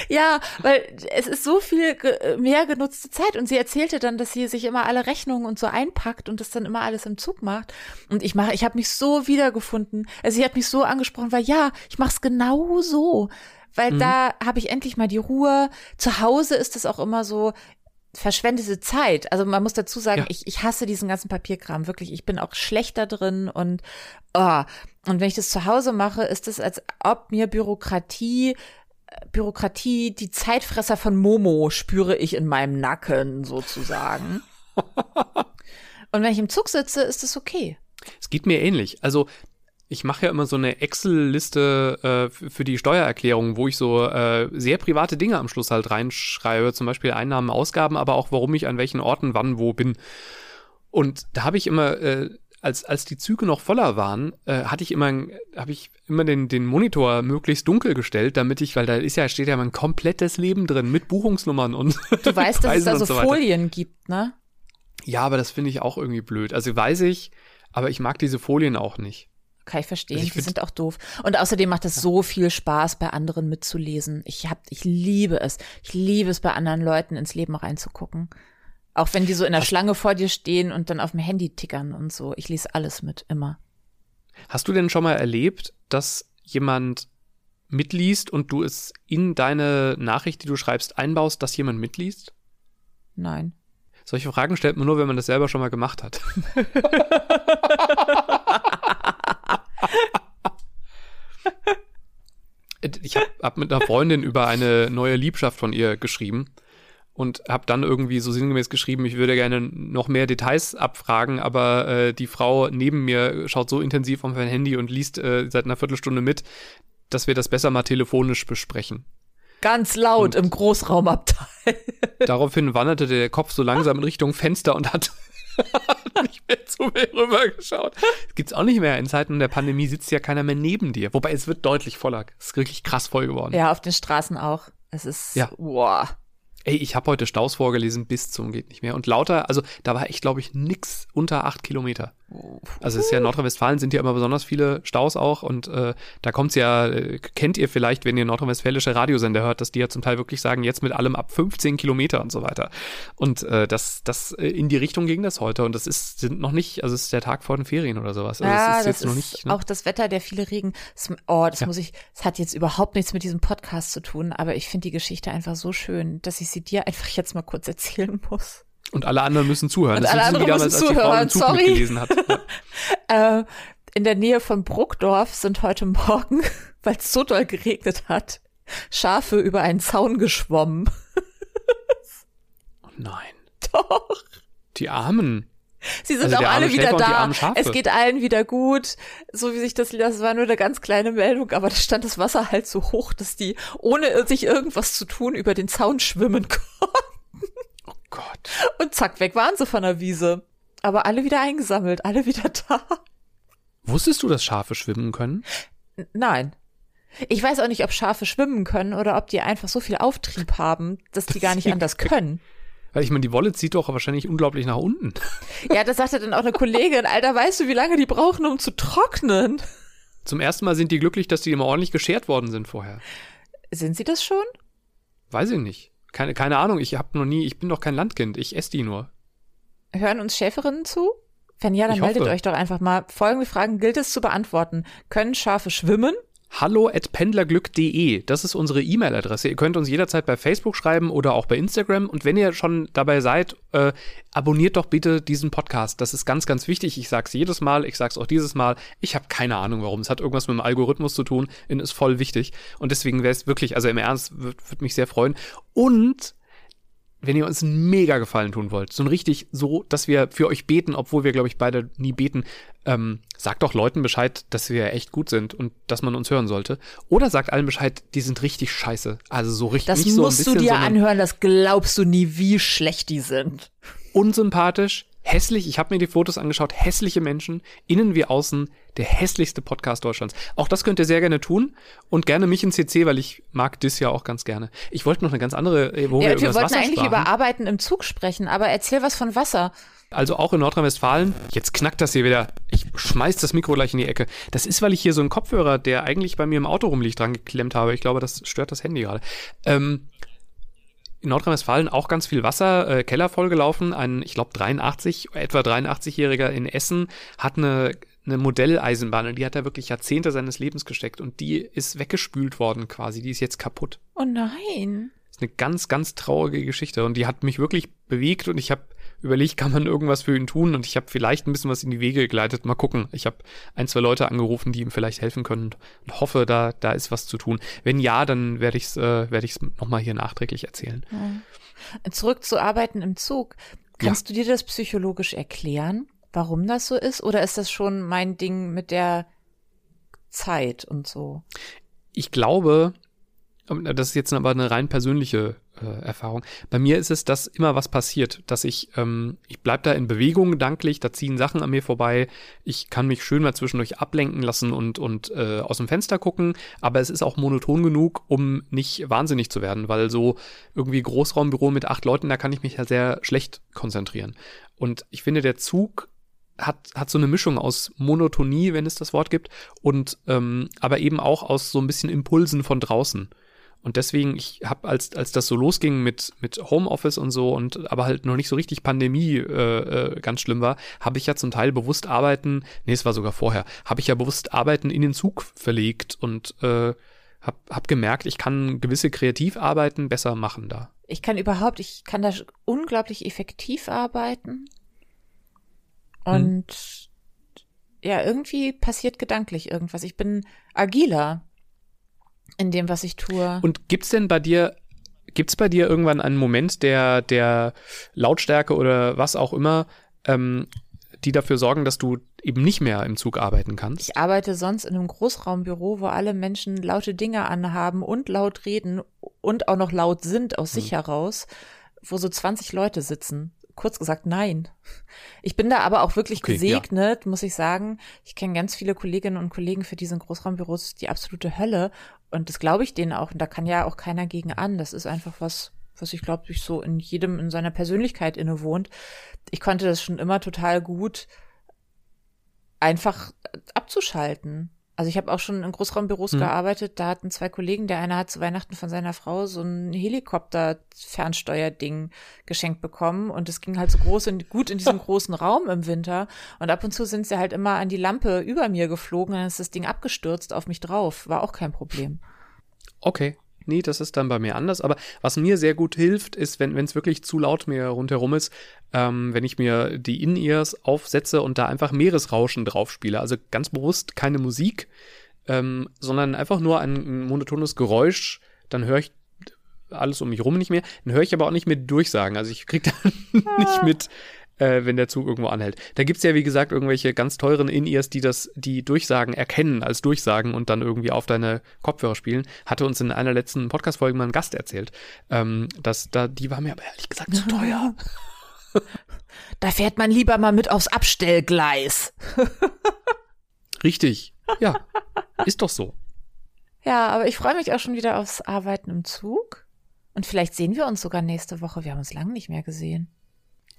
Ja, weil es ist so viel ge mehr genutzte Zeit und sie erzählte dann, dass sie sich immer alle Rechnungen und so einpackt und das dann immer alles im Zug macht. Und ich mache, ich habe mich so wiedergefunden. Also sie hat mich so angesprochen, weil ja, ich mache es genau so, weil mhm. da habe ich endlich mal die Ruhe. Zu Hause ist es auch immer so, verschwendete Zeit. Also man muss dazu sagen, ja. ich, ich hasse diesen ganzen Papierkram wirklich. Ich bin auch schlechter drin und oh. und wenn ich das zu Hause mache, ist es als ob mir Bürokratie Bürokratie, die Zeitfresser von Momo spüre ich in meinem Nacken sozusagen. Und wenn ich im Zug sitze, ist es okay. Es geht mir ähnlich. Also ich mache ja immer so eine Excel-Liste äh, für die Steuererklärung, wo ich so äh, sehr private Dinge am Schluss halt reinschreibe, zum Beispiel Einnahmen, Ausgaben, aber auch warum ich an welchen Orten wann wo bin. Und da habe ich immer äh, als, als die Züge noch voller waren, äh, hatte ich immer, habe ich immer den, den Monitor möglichst dunkel gestellt, damit ich, weil da ist ja, steht ja mein komplettes Leben drin mit Buchungsnummern und. Du weißt, <laughs> dass es da so, so Folien gibt, ne? Ja, aber das finde ich auch irgendwie blöd. Also weiß ich, aber ich mag diese Folien auch nicht. Kann ich verstehen, also ich die sind auch doof. Und außerdem macht es ja. so viel Spaß, bei anderen mitzulesen. Ich hab, ich liebe es. Ich liebe es, bei anderen Leuten ins Leben reinzugucken. Auch wenn die so in der Hast Schlange vor dir stehen und dann auf dem Handy tickern und so. Ich lese alles mit, immer. Hast du denn schon mal erlebt, dass jemand mitliest und du es in deine Nachricht, die du schreibst, einbaust, dass jemand mitliest? Nein. Solche Fragen stellt man nur, wenn man das selber schon mal gemacht hat. <laughs> ich habe hab mit einer Freundin über eine neue Liebschaft von ihr geschrieben und habe dann irgendwie so sinngemäß geschrieben, ich würde gerne noch mehr Details abfragen, aber äh, die Frau neben mir schaut so intensiv auf mein Handy und liest äh, seit einer Viertelstunde mit, dass wir das besser mal telefonisch besprechen. Ganz laut und im Großraumabteil. <laughs> daraufhin wanderte der Kopf so langsam in Richtung Fenster und hat <laughs> nicht mehr zu mir rübergeschaut. Das gibt's auch nicht mehr. In Zeiten der Pandemie sitzt ja keiner mehr neben dir. Wobei es wird deutlich voller. Es ist wirklich krass voll geworden. Ja, auf den Straßen auch. Es ist, ja. wow. Ey, ich habe heute Staus vorgelesen bis zum geht nicht mehr. Und lauter, also da war echt, glaube ich, nix unter acht Kilometer. Also es ist ja in Nordrhein-Westfalen sind ja immer besonders viele Staus auch und äh, da kommt's ja, äh, kennt ihr vielleicht, wenn ihr nordrhein-westfälische Radiosender hört, dass die ja zum Teil wirklich sagen, jetzt mit allem ab 15 Kilometer und so weiter. Und äh, das, das äh, in die Richtung ging das heute und das ist sind noch nicht, also es ist der Tag vor den Ferien oder sowas. Also ja, ist das ist nicht, ne? auch das Wetter, der viele Regen. Das, oh, das ja. muss ich, es hat jetzt überhaupt nichts mit diesem Podcast zu tun, aber ich finde die Geschichte einfach so schön, dass ich sie dir einfach jetzt mal kurz erzählen muss. Und alle anderen müssen zuhören. Und das alle anderen müssen zuhören, sorry. Ja. <laughs> äh, in der Nähe von Bruckdorf sind heute Morgen, <laughs> weil es so doll geregnet hat, Schafe über einen Zaun geschwommen. oh nein. <laughs> Doch. Die Armen. Sie sind also auch alle wieder da. Es geht allen wieder gut. So wie sich das, das war nur eine ganz kleine Meldung, aber da stand das Wasser halt so hoch, dass die, ohne sich irgendwas zu tun, über den Zaun schwimmen konnten. Und zack, weg waren sie von der Wiese. Aber alle wieder eingesammelt, alle wieder <laughs> da. Wusstest du, dass Schafe schwimmen können? Nein. Ich weiß auch nicht, ob Schafe schwimmen können oder ob die einfach so viel Auftrieb haben, dass die gar nicht anders können. Weil ich meine, die Wolle zieht doch wahrscheinlich unglaublich nach unten. Ja, das sagte dann auch eine Kollegin. Alter, weißt du, wie lange die brauchen, um zu trocknen? Zum ersten Mal sind die glücklich, dass die immer ordentlich geschert worden sind vorher. Sind sie das schon? Weiß ich nicht. Keine, keine Ahnung, ich habe noch nie, ich bin doch kein Landkind, ich esse die nur. Hören uns Schäferinnen zu? Wenn ja, dann meldet euch doch einfach mal. Folgende Fragen gilt es zu beantworten. Können Schafe schwimmen? Hallo at pendlerglück.de. Das ist unsere E-Mail-Adresse. Ihr könnt uns jederzeit bei Facebook schreiben oder auch bei Instagram. Und wenn ihr schon dabei seid, äh, abonniert doch bitte diesen Podcast. Das ist ganz, ganz wichtig. Ich sag's jedes Mal, ich sag's auch dieses Mal. Ich habe keine Ahnung, warum. Es hat irgendwas mit dem Algorithmus zu tun und ist voll wichtig. Und deswegen wäre es wirklich, also im Ernst, würde würd mich sehr freuen. Und wenn ihr uns einen mega Gefallen tun wollt, so ein richtig so, dass wir für euch beten, obwohl wir, glaube ich, beide nie beten, ähm, sagt doch Leuten Bescheid, dass wir echt gut sind und dass man uns hören sollte. Oder sagt allen Bescheid, die sind richtig scheiße. Also so richtig. Das nicht musst so ein bisschen, du dir anhören, das glaubst du nie, wie schlecht die sind. Unsympathisch, hässlich. Ich habe mir die Fotos angeschaut. Hässliche Menschen, innen wie außen. Der hässlichste Podcast Deutschlands. Auch das könnt ihr sehr gerne tun und gerne mich in CC, weil ich mag das ja auch ganz gerne. Ich wollte noch eine ganz andere, äh, wo Ja, wir über wir wollten Wasser eigentlich sprachen. über Arbeiten im Zug sprechen, aber erzähl was von Wasser. Also auch in Nordrhein-Westfalen. Jetzt knackt das hier wieder. Ich schmeiß das Mikro gleich in die Ecke. Das ist, weil ich hier so einen Kopfhörer, der eigentlich bei mir im Auto rumliegt, dran geklemmt habe. Ich glaube, das stört das Handy gerade. Ähm, in Nordrhein-Westfalen auch ganz viel Wasser, äh, Keller vollgelaufen. Ein, ich glaube, 83, etwa 83-Jähriger in Essen hat eine, eine Modelleisenbahn und die hat er wirklich Jahrzehnte seines Lebens gesteckt und die ist weggespült worden quasi. Die ist jetzt kaputt. Oh nein. Das ist eine ganz, ganz traurige Geschichte und die hat mich wirklich bewegt und ich habe überlegt, kann man irgendwas für ihn tun und ich habe vielleicht ein bisschen was in die Wege geleitet. Mal gucken. Ich habe ein, zwei Leute angerufen, die ihm vielleicht helfen können und hoffe, da, da ist was zu tun. Wenn ja, dann werde ich es äh, ich's nochmal hier nachträglich erzählen. Zurück zu Arbeiten im Zug. Kannst du dir das psychologisch erklären, warum das so ist? Oder ist das schon mein Ding mit der Zeit und so? Ich glaube, das ist jetzt aber eine rein persönliche äh, Erfahrung. Bei mir ist es, dass immer was passiert, dass ich, ähm, ich bleib da in Bewegung gedanklich, da ziehen Sachen an mir vorbei, ich kann mich schön mal zwischendurch ablenken lassen und, und äh, aus dem Fenster gucken, aber es ist auch monoton genug, um nicht wahnsinnig zu werden, weil so irgendwie Großraumbüro mit acht Leuten, da kann ich mich ja sehr schlecht konzentrieren. Und ich finde, der Zug hat, hat so eine Mischung aus Monotonie, wenn es das Wort gibt, und ähm, aber eben auch aus so ein bisschen Impulsen von draußen. Und deswegen, ich habe, als, als das so losging mit, mit Homeoffice und so und aber halt noch nicht so richtig Pandemie äh, äh, ganz schlimm war, habe ich ja zum Teil bewusst Arbeiten, nee, es war sogar vorher, habe ich ja bewusst Arbeiten in den Zug verlegt und äh, hab, hab gemerkt, ich kann gewisse Kreativarbeiten besser machen da. Ich kann überhaupt, ich kann da unglaublich effektiv arbeiten. Und ja, irgendwie passiert gedanklich irgendwas. Ich bin agiler in dem, was ich tue. Und gibt's denn bei dir, gibt's bei dir irgendwann einen Moment der, der Lautstärke oder was auch immer, ähm, die dafür sorgen, dass du eben nicht mehr im Zug arbeiten kannst? Ich arbeite sonst in einem Großraumbüro, wo alle Menschen laute Dinge anhaben und laut reden und auch noch laut sind aus sich heraus, wo so 20 Leute sitzen. Kurz gesagt, nein. Ich bin da aber auch wirklich Okay, ja. gesegnet, muss ich sagen. Ich kenne ganz viele Kolleginnen und Kollegen für diesen Großraumbüros, die absolute Hölle. Und das glaube ich denen auch. Und da kann ja auch keiner gegen an. Das ist einfach was, was ich glaube, sich so in jedem in seiner Persönlichkeit innewohnt. Ich konnte das schon immer total gut einfach abzuschalten. Also ich habe auch schon in Großraumbüros Mhm. gearbeitet, da hatten zwei Kollegen, der eine hat zu Weihnachten von seiner Frau so ein Helikopter-Fernsteuerding geschenkt bekommen und es ging halt so groß und gut in diesem <laughs> großen Raum im Winter und ab und zu sind sie halt immer an die Lampe über mir geflogen, dann ist das Ding abgestürzt auf mich drauf, war auch kein Problem. Okay. Nee, das ist dann bei mir anders. Aber was mir sehr gut hilft, ist, wenn es wirklich zu laut mir rundherum ist, ähm, wenn ich mir die In-Ears aufsetze und da einfach Meeresrauschen drauf spiele. Also ganz bewusst keine Musik, ähm, sondern einfach nur ein, ein monotones Geräusch. Dann höre ich alles um mich rum nicht mehr. Dann höre ich aber auch nicht mehr Durchsagen. Also ich kriege <laughs> dann nicht mit, äh, wenn der Zug irgendwo anhält. Da gibt's ja, wie gesagt, irgendwelche ganz teuren In-Ears, die das, die Durchsagen erkennen als Durchsagen und dann irgendwie auf deine Kopfhörer spielen. Hatte uns in einer letzten Podcast-Folge mal ein Gast erzählt. Ähm, dass da, die war mir aber ehrlich gesagt zu teuer. <laughs> Da fährt man lieber mal mit aufs Abstellgleis. <laughs> Richtig. Ja. Ist doch so. Ja, aber ich freue mich auch schon wieder aufs Arbeiten im Zug. Und vielleicht sehen wir uns sogar nächste Woche. Wir haben uns lange nicht mehr gesehen.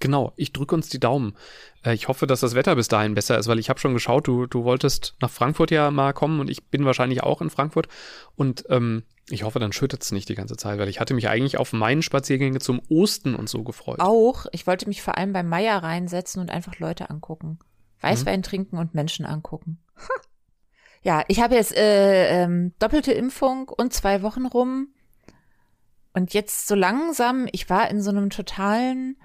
Genau, ich drücke uns die Daumen. Äh, ich hoffe, dass das Wetter bis dahin besser ist, weil ich habe schon geschaut, du, du wolltest nach Frankfurt ja mal kommen und ich bin wahrscheinlich auch in Frankfurt. Und ähm, ich hoffe, dann schüttet es nicht die ganze Zeit, weil ich hatte mich eigentlich auf meinen Spaziergänge zum Osten und so gefreut. Auch, ich wollte mich vor allem beim Meier reinsetzen und einfach Leute angucken. Weißwein trinken und Menschen angucken. Ha. <laughs> Ja, ich habe jetzt äh, ähm, doppelte Impfung und zwei Wochen rum. Und jetzt so langsam, ich war in so einem totalen,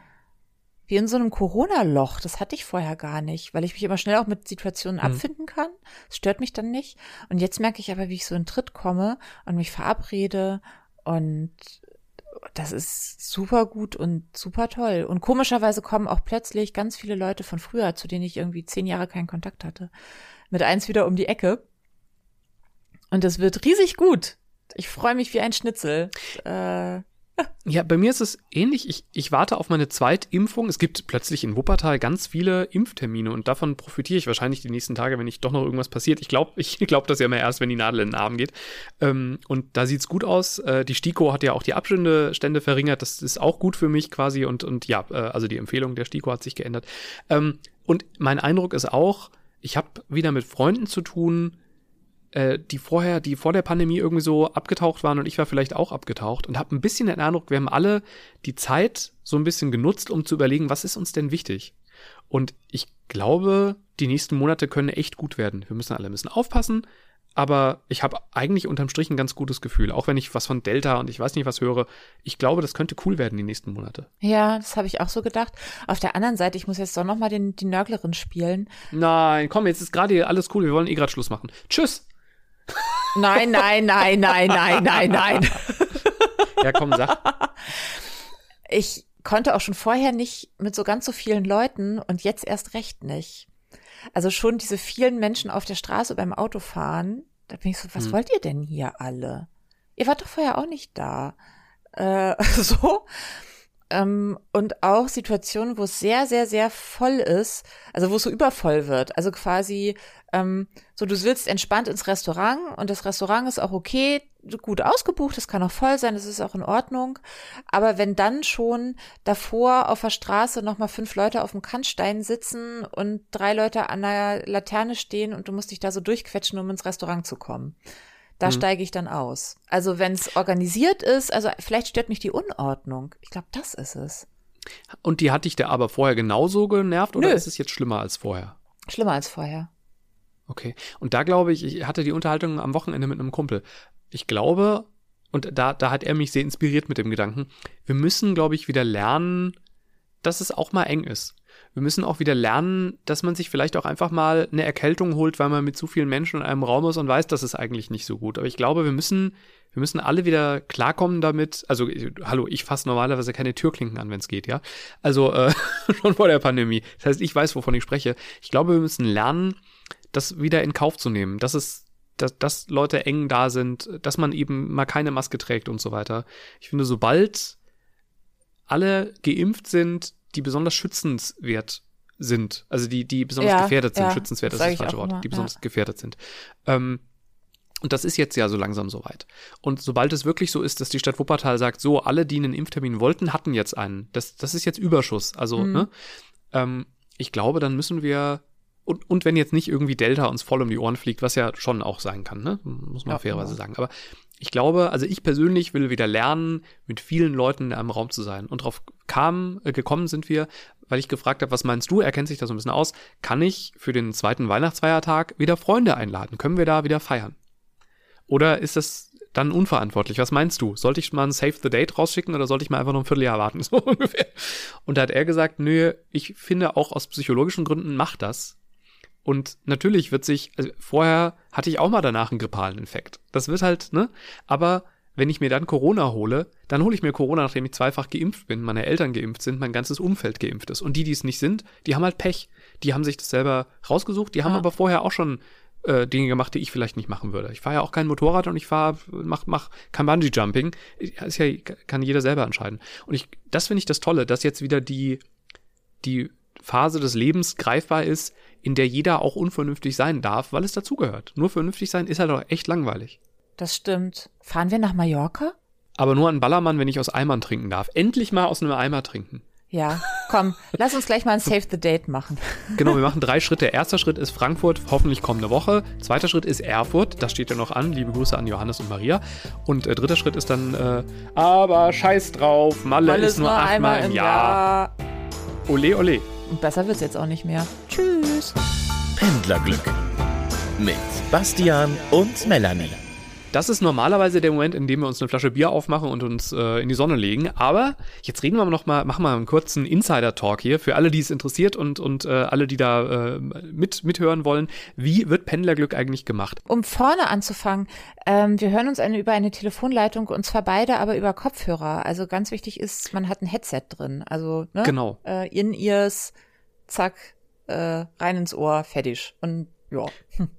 wie in so einem Corona-Loch. Das hatte ich vorher gar nicht, weil ich mich immer schnell auch mit Situationen abfinden kann. Das stört mich dann nicht. Und jetzt merke ich aber, wie ich so in Tritt komme und mich verabrede und das ist super gut und super toll. Und komischerweise kommen auch plötzlich ganz viele Leute von früher, zu denen ich irgendwie zehn Jahre keinen Kontakt hatte, mit eins wieder um die Ecke. Und es wird riesig gut. Ich freue mich wie ein Schnitzel. Äh, ja, bei mir ist es ähnlich. Ich, ich warte auf meine Zweitimpfung. Es gibt plötzlich in Wuppertal ganz viele Impftermine und davon profitiere ich wahrscheinlich die nächsten Tage, wenn nicht doch noch irgendwas passiert. Ich glaube ich <laughs> glaub das ja immer erst, wenn die Nadel in den Arm geht. Ähm, und da sieht's gut aus. Äh, die STIKO hat ja auch die Abstände Stände verringert. Das ist auch gut für mich quasi. Und, und ja, äh, also die Empfehlung der STIKO hat sich geändert. Ähm, und mein Eindruck ist auch, ich habe wieder mit Freunden zu tun, äh, die vorher, die vor der Pandemie irgendwie so abgetaucht waren und ich war vielleicht auch abgetaucht und habe ein bisschen den Eindruck, wir haben alle die Zeit so ein bisschen genutzt, um zu überlegen, was ist uns denn wichtig? Und ich glaube, die nächsten Monate können echt gut werden. Wir müssen alle ein bisschen aufpassen, aber ich habe eigentlich unterm Strich ein ganz gutes Gefühl, auch wenn ich was von Delta und ich weiß nicht was höre. Ich glaube, das könnte cool werden die nächsten Monate. Ja, das habe ich auch so gedacht. Auf der anderen Seite, ich muss jetzt doch noch mal den, die Nörglerin spielen. Nein, komm, jetzt ist gerade alles cool. Wir wollen eh gerade Schluss machen. Tschüss. Nein, nein, nein, nein, nein, nein, nein. <laughs> Ja, komm, sag. Ich konnte auch schon vorher nicht mit so ganz so vielen Leuten und jetzt erst recht nicht. Also schon diese vielen Menschen auf der Straße beim Autofahren, da bin ich so, was hm. wollt ihr denn hier alle? Ihr wart doch vorher auch nicht da. Äh, <laughs> so. Ähm, und auch Situationen, wo es sehr, sehr, sehr voll ist, also wo es so übervoll wird. Also quasi ähm, so, du willst entspannt ins Restaurant und das Restaurant ist auch okay, gut ausgebucht, es kann auch voll sein, das ist auch in Ordnung. Aber wenn dann schon davor auf der Straße nochmal fünf Leute auf dem Kannstein sitzen und drei Leute an der Laterne stehen und du musst dich da so durchquetschen, um ins Restaurant zu kommen. Da mhm. steige ich dann aus. Also wenn es organisiert ist, also vielleicht stört mich die Unordnung. Ich glaube, das ist es. Und die hat dich da aber vorher genauso genervt oder Nö. ist es jetzt schlimmer als vorher? Schlimmer als vorher. Okay. Und da glaube ich, ich hatte die Unterhaltung am Wochenende mit einem Kumpel. Ich glaube, und da, da hat er mich sehr inspiriert mit dem Gedanken, wir müssen, glaube ich, wieder lernen, dass es auch mal eng ist wir müssen auch wieder lernen, dass man sich vielleicht auch einfach mal eine Erkältung holt, weil man mit zu vielen Menschen in einem Raum ist und weiß, das ist eigentlich nicht so gut. Aber ich glaube, wir müssen, wir müssen alle wieder klarkommen damit. Also, hallo, ich fasse normalerweise keine Türklinken an, wenn es geht, ja. Also äh, <laughs> schon vor der Pandemie. Das heißt, ich weiß, wovon ich spreche. Ich glaube, wir müssen lernen, das wieder in Kauf zu nehmen. Das ist dass, dass Leute eng da sind, dass man eben mal keine Maske trägt und so weiter. Ich finde, sobald alle geimpft sind, die besonders schützenswert sind, also die, die besonders ja, gefährdet sind, ja, schützenswert ist das falsche Wort, immer, die besonders ja. gefährdet sind. Ähm, und das ist jetzt ja so langsam soweit. Und sobald es wirklich so ist, dass die Stadt Wuppertal sagt, so, alle, die einen Impftermin wollten, hatten jetzt einen. Das, das ist jetzt Überschuss. Also, mhm. ne? Ähm, ich glaube, dann müssen wir, und, und wenn jetzt nicht irgendwie Delta uns voll um die Ohren fliegt, was ja schon auch sein kann, ne? Muss man ja, fairerweise genau. sagen. Aber ich glaube, also ich persönlich will wieder lernen, mit vielen Leuten in einem Raum zu sein. Und darauf kam, äh, gekommen sind wir, weil ich gefragt habe, was meinst du? Er kennt sich da so ein bisschen aus. Kann ich für den zweiten Weihnachtsfeiertag wieder Freunde einladen? Können wir da wieder feiern? Oder ist das dann unverantwortlich? Was meinst du? Sollte ich mal ein Save the Date rausschicken oder sollte ich mal einfach nur ein Vierteljahr warten? <laughs> So ungefähr. Und da hat er gesagt, nö, ich finde auch aus psychologischen Gründen macht das. Und natürlich wird sich, also vorher hatte ich auch mal danach einen grippalen Infekt. Das wird halt, ne? Aber wenn ich mir dann Corona hole, dann hole ich mir Corona, nachdem ich zweifach geimpft bin, meine Eltern geimpft sind, mein ganzes Umfeld geimpft ist. Und die, die es nicht sind, die haben halt Pech. Die haben sich das selber rausgesucht, die haben ja. aber vorher auch schon äh, Dinge gemacht, die ich vielleicht nicht machen würde. Ich fahre ja auch kein Motorrad und ich fahre, mach, mach kein Bungee-Jumping. Das ja, kann jeder selber entscheiden. Und ich, das finde ich das Tolle, dass jetzt wieder die, die Phase des Lebens greifbar ist, in der jeder auch unvernünftig sein darf, weil es dazugehört. Nur vernünftig sein ist halt auch echt langweilig. Das stimmt. Fahren wir nach Mallorca? Aber nur an Ballermann, wenn ich aus Eimern trinken darf. Endlich mal aus einem Eimer trinken. Ja, komm, lass uns gleich mal ein Save the Date machen. Genau, wir machen drei Schritte. Erster Schritt ist Frankfurt, hoffentlich kommende Woche. Zweiter Schritt ist Erfurt, das steht ja noch an. Liebe Grüße an Johannes und Maria. Und äh, dritter Schritt ist dann, äh, aber scheiß drauf, Malle, Malle ist nur achtmal im Jahr. Jahr. Ole, ole. Und besser wird's jetzt auch nicht mehr. Tschüss. Pendlerglück mit Bastian und Melanie. Das ist normalerweise der Moment, in dem wir uns eine Flasche Bier aufmachen und uns äh, in die Sonne legen. Aber jetzt reden wir noch mal, machen wir einen kurzen Insider-Talk hier für alle, die es interessiert und, und äh, alle, die da äh, mit, mithören wollen. Wie wird Pendlerglück eigentlich gemacht? Um vorne anzufangen, ähm, wir hören uns eine, über eine Telefonleitung und zwar beide aber über Kopfhörer. Also ganz wichtig ist, man hat ein Headset drin. Also ne? Genau. Äh, In-Ears, zack, äh, rein ins Ohr, fertig. Und ja. Hm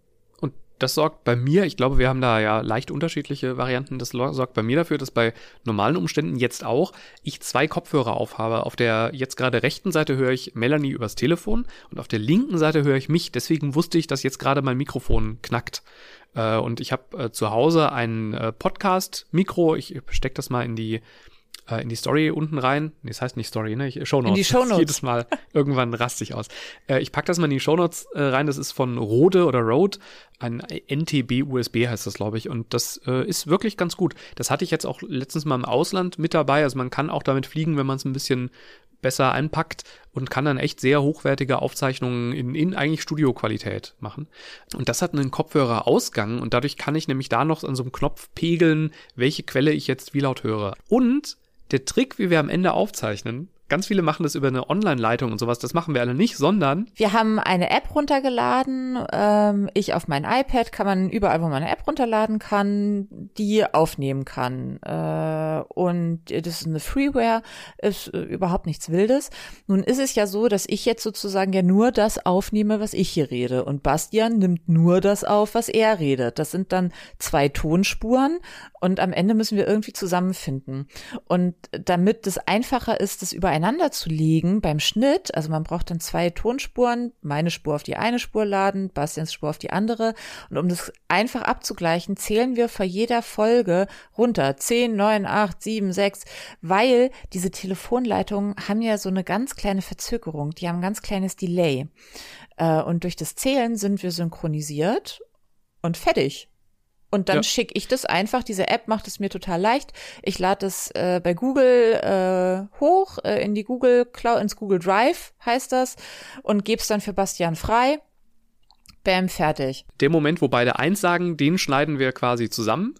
das sorgt bei mir, ich glaube, wir haben da ja leicht unterschiedliche Varianten, das sorgt bei mir dafür, dass bei normalen Umständen jetzt auch ich zwei Kopfhörer aufhabe. Auf der jetzt gerade rechten Seite höre ich Melanie übers Telefon und auf der linken Seite höre ich mich. Deswegen wusste ich, dass jetzt gerade mein Mikrofon knackt. Äh, und ich habe äh, zu Hause ein äh, Podcast-Mikro. Ich stecke das mal in die äh, in die Story unten rein. Nee, das heißt nicht Story, ne? Ich, Shownotes. In die Shownotes. Jedes Mal <laughs> irgendwann rastig aus. Äh, ich pack das mal in die Shownotes äh, rein. Das ist von Rode oder Rode. Ein NTB-USB heißt das, glaube ich. Und das äh, ist wirklich ganz gut. Das hatte ich jetzt auch letztens mal im Ausland mit dabei. Also man kann auch damit fliegen, wenn man es ein bisschen besser einpackt und kann dann echt sehr hochwertige Aufzeichnungen in, in eigentlich Studioqualität machen. Und das hat einen Kopfhörerausgang und dadurch kann ich nämlich da noch an so einem Knopf pegeln, welche Quelle ich jetzt wie laut höre. Und der Trick, wie wir am Ende aufzeichnen, Ganz viele machen das über eine Online-Leitung und sowas. Das machen wir alle nicht, sondern. Wir haben eine App runtergeladen. Ähm, ich auf mein iPad kann man überall, wo man eine App runterladen kann, die aufnehmen kann. Äh, und das ist eine Freeware, ist äh, überhaupt nichts Wildes. Nun ist es ja so, dass ich jetzt sozusagen ja nur das aufnehme, was ich hier rede. Und Bastian nimmt nur das auf, was er redet. Das sind dann zwei Tonspuren und am Ende müssen wir irgendwie zusammenfinden. Und damit es einfacher ist, das übereinander übereinander zu legen beim Schnitt, also man braucht dann zwei Tonspuren, meine Spur auf die eine Spur laden, Bastians Spur auf die andere. Und um das einfach abzugleichen, zählen wir vor jeder Folge runter. 10, 9, 8, 7, 6, weil diese Telefonleitungen haben ja so eine ganz kleine Verzögerung, die haben ein ganz kleines Delay. Äh, und durch das Zählen sind wir synchronisiert und fertig. Und dann ja. schicke ich das einfach. Diese App macht es mir total leicht. Ich lade es äh, bei Google äh, hoch äh, in die Google Cloud, ins Google Drive heißt das und gebe es dann für Bastian frei. Bam, fertig. Der Moment, wo beide eins sagen, den schneiden wir quasi zusammen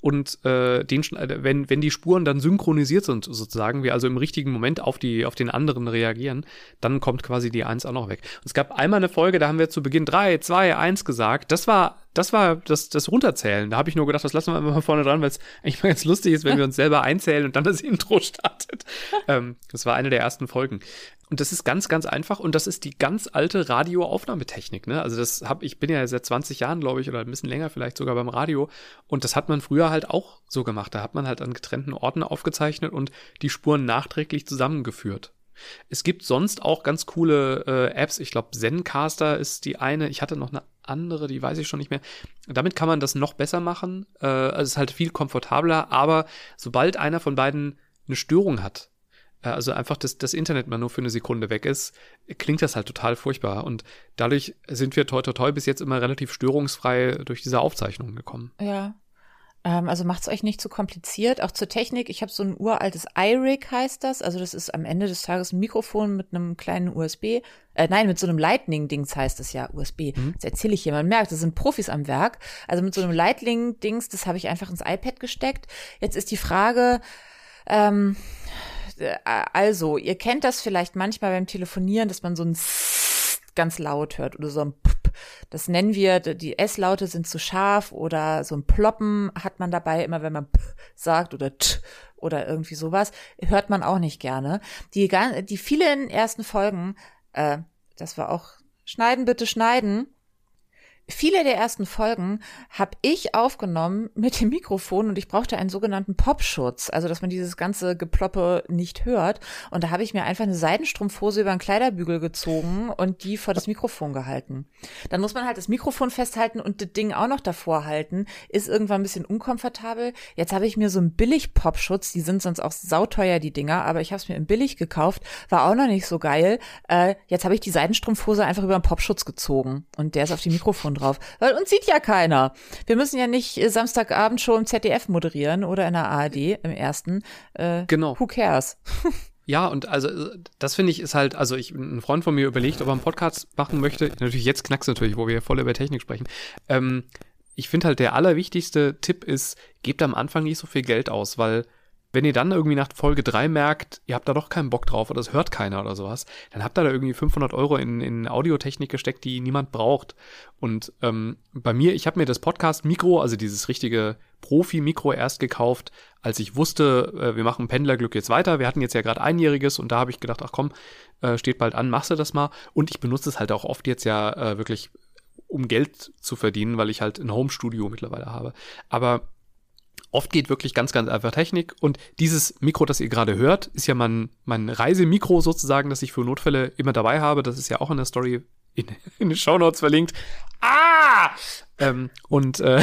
und äh, den, äh, wenn, wenn die Spuren dann synchronisiert sind, sozusagen, wir also im richtigen Moment auf, die, auf den anderen reagieren, dann kommt quasi die Eins auch noch weg. Und es gab einmal eine Folge, da haben wir zu Beginn drei, zwei, eins gesagt. Das war, das war das, das Runterzählen. Da habe ich nur gedacht, das lassen wir mal vorne dran, weil es eigentlich mal ganz lustig ist, wenn wir uns selber einzählen und dann das Intro startet. ähm, das war eine der ersten Folgen. Und das ist ganz, ganz einfach und das ist die ganz alte Radioaufnahmetechnik. Ne? Also das habe ich bin ja seit 20 Jahren, glaube ich, oder ein bisschen länger vielleicht sogar beim Radio. Und das hat man früher halt auch so gemacht. Da hat man halt an getrennten Orten aufgezeichnet und die Spuren nachträglich zusammengeführt. Es gibt sonst auch ganz coole äh, Apps. Ich glaube, Zencaster ist die eine. Ich hatte noch eine andere, die weiß ich schon nicht mehr. Damit kann man das noch besser machen. Äh, also es ist halt viel komfortabler, aber sobald einer von beiden eine Störung hat, äh, also einfach das, das Internet mal nur für eine Sekunde weg ist, klingt das halt total furchtbar. Und dadurch sind wir toi toi toi bis jetzt immer relativ störungsfrei durch diese Aufzeichnungen gekommen. Ja. Ähm, also macht es euch nicht zu kompliziert. Auch zur Technik. Ich habe so ein uraltes iRig heißt das. Also das ist am Ende des Tages ein Mikrofon mit einem kleinen USB. Äh, nein, mit so einem Lightning-Dings heißt es ja, USB. Mhm. Das erzähle ich hier. Man merkt, das sind Profis am Werk. Also mit so einem Lightning-Dings, das habe ich einfach ins iPad gesteckt. Jetzt ist die Frage, ähm, äh, also, ihr kennt das vielleicht manchmal beim Telefonieren, dass man so ein ganz laut hört oder so ein P das nennen wir, die S-Laute sind zu scharf oder so ein Ploppen hat man dabei, immer wenn man P sagt oder T oder irgendwie sowas, hört man auch nicht gerne. Die, die vielen ersten Folgen, äh, das war auch Schneiden, bitte schneiden, Viele der ersten Folgen habe ich aufgenommen mit dem Mikrofon und ich brauchte einen sogenannten Popschutz, also dass man dieses ganze Geploppe nicht hört. Und da habe ich mir einfach eine Seidenstrumpfhose über einen Kleiderbügel gezogen und die vor das Mikrofon gehalten. Dann muss man halt das Mikrofon festhalten und das Ding auch noch davor halten. Ist irgendwann ein bisschen unkomfortabel. Jetzt habe ich mir so einen Billig-Popschutz, die sind sonst auch sauteuer, die Dinger, aber ich habe es mir im Billig gekauft, war auch noch nicht so geil. Äh, jetzt habe ich die Seidenstrumpfhose einfach über einen Popschutz gezogen und der ist auf die Mikrofon drauf. Weil uns sieht ja keiner. Wir müssen ja nicht äh, Samstagabend schon im ZDF moderieren oder in der ARD im ersten. Äh, genau. Who cares? Ja, und also äh, das finde ich ist halt, also ich, ein Freund von mir überlegt, ob er einen Podcast machen möchte. Natürlich jetzt knackst natürlich, wo wir voll über Technik sprechen. Ähm, ich finde halt der allerwichtigste Tipp ist, gebt am Anfang nicht so viel Geld aus, weil wenn ihr dann irgendwie nach Folge 3 merkt, ihr habt da doch keinen Bock drauf oder es hört keiner oder sowas, dann habt ihr da irgendwie 500 Euro in, in Audiotechnik gesteckt, die niemand braucht. Und ähm, bei mir, ich habe mir das Podcast-Mikro, also dieses richtige Profi-Mikro erst gekauft, als ich wusste, äh, wir machen Pendlerglück jetzt weiter. Wir hatten jetzt ja gerade einjähriges und da habe ich gedacht, ach komm, äh, steht bald an, machst du das mal. Und ich benutze es halt auch oft jetzt ja äh, wirklich, um Geld zu verdienen, weil ich halt ein Home-Studio mittlerweile habe. Aber Oft geht wirklich ganz, ganz einfach Technik. Und dieses Mikro, das ihr gerade hört, ist ja mein, mein Reisemikro sozusagen, das ich für Notfälle immer dabei habe. Das ist ja auch in der Story in, in den Shownotes verlinkt. Ah! Ähm, und äh,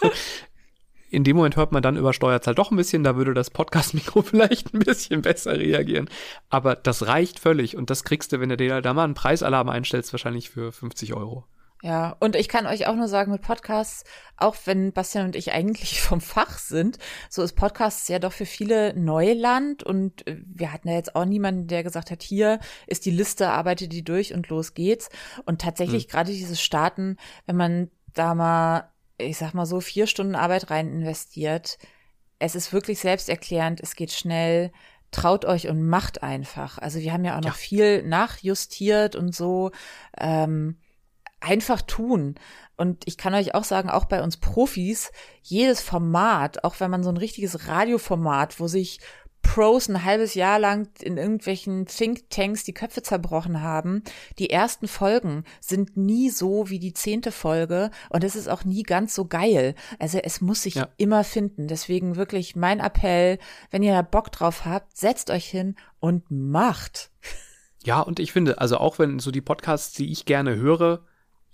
<laughs> in dem Moment hört man dann übersteuert es halt doch ein bisschen. Da würde das Podcast-Mikro <laughs> vielleicht ein bisschen besser reagieren. Aber das reicht völlig. Und das kriegst du, wenn du dir da mal einen Preisalarm einstellst, wahrscheinlich für 50 Euro. Ja, und ich kann euch auch nur sagen, mit Podcasts, auch wenn Bastian und ich eigentlich <laughs> vom Fach sind, so ist Podcasts ja doch für viele Neuland und äh, wir hatten ja jetzt auch niemanden, der gesagt hat, hier ist die Liste, arbeite die durch und los geht's. Und tatsächlich hm. gerade dieses Starten, wenn man da mal, ich sag mal so, vier Stunden Arbeit rein investiert, es ist wirklich selbsterklärend, es geht schnell, traut euch und macht einfach. Also wir haben ja auch noch ja. viel nachjustiert und so. Ähm, einfach tun. Und ich kann euch auch sagen, auch bei uns Profis, jedes Format, auch wenn man so ein richtiges Radioformat, wo sich Pros ein halbes Jahr lang in irgendwelchen Thinktanks die Köpfe zerbrochen haben. Die ersten Folgen sind nie so wie die zehnte Folge und es ist auch nie ganz so geil. Also es muss sich ja. immer finden. Deswegen wirklich mein Appell, wenn ihr da Bock drauf habt, setzt euch hin und macht. Ja, und ich finde, also auch wenn so die Podcasts, die ich gerne höre,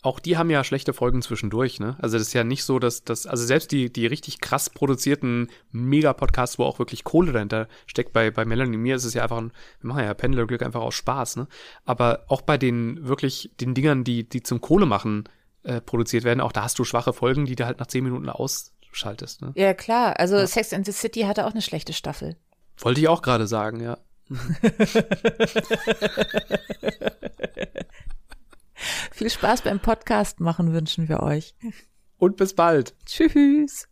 auch die haben ja schlechte Folgen zwischendurch, ne? Also das ist ja nicht so, dass das, also selbst die, die richtig krass produzierten Mega-Podcasts, wo auch wirklich Kohle dahinter steckt, bei, bei Melanie und mir ist es ja einfach ein, wir machen ja Pendlerglück einfach aus Spaß, ne? Aber auch bei den wirklich, den Dingern, die, die zum Kohle machen, äh, produziert werden, auch da hast du schwache Folgen, die du halt nach zehn Minuten ausschaltest, ne? Ja, klar. Also ja. Sex and the City hatte auch eine schlechte Staffel. Wollte ich auch gerade sagen, ja. <laughs> <laughs> Viel Spaß beim Podcast machen wünschen wir euch. Und bis bald. Tschüss.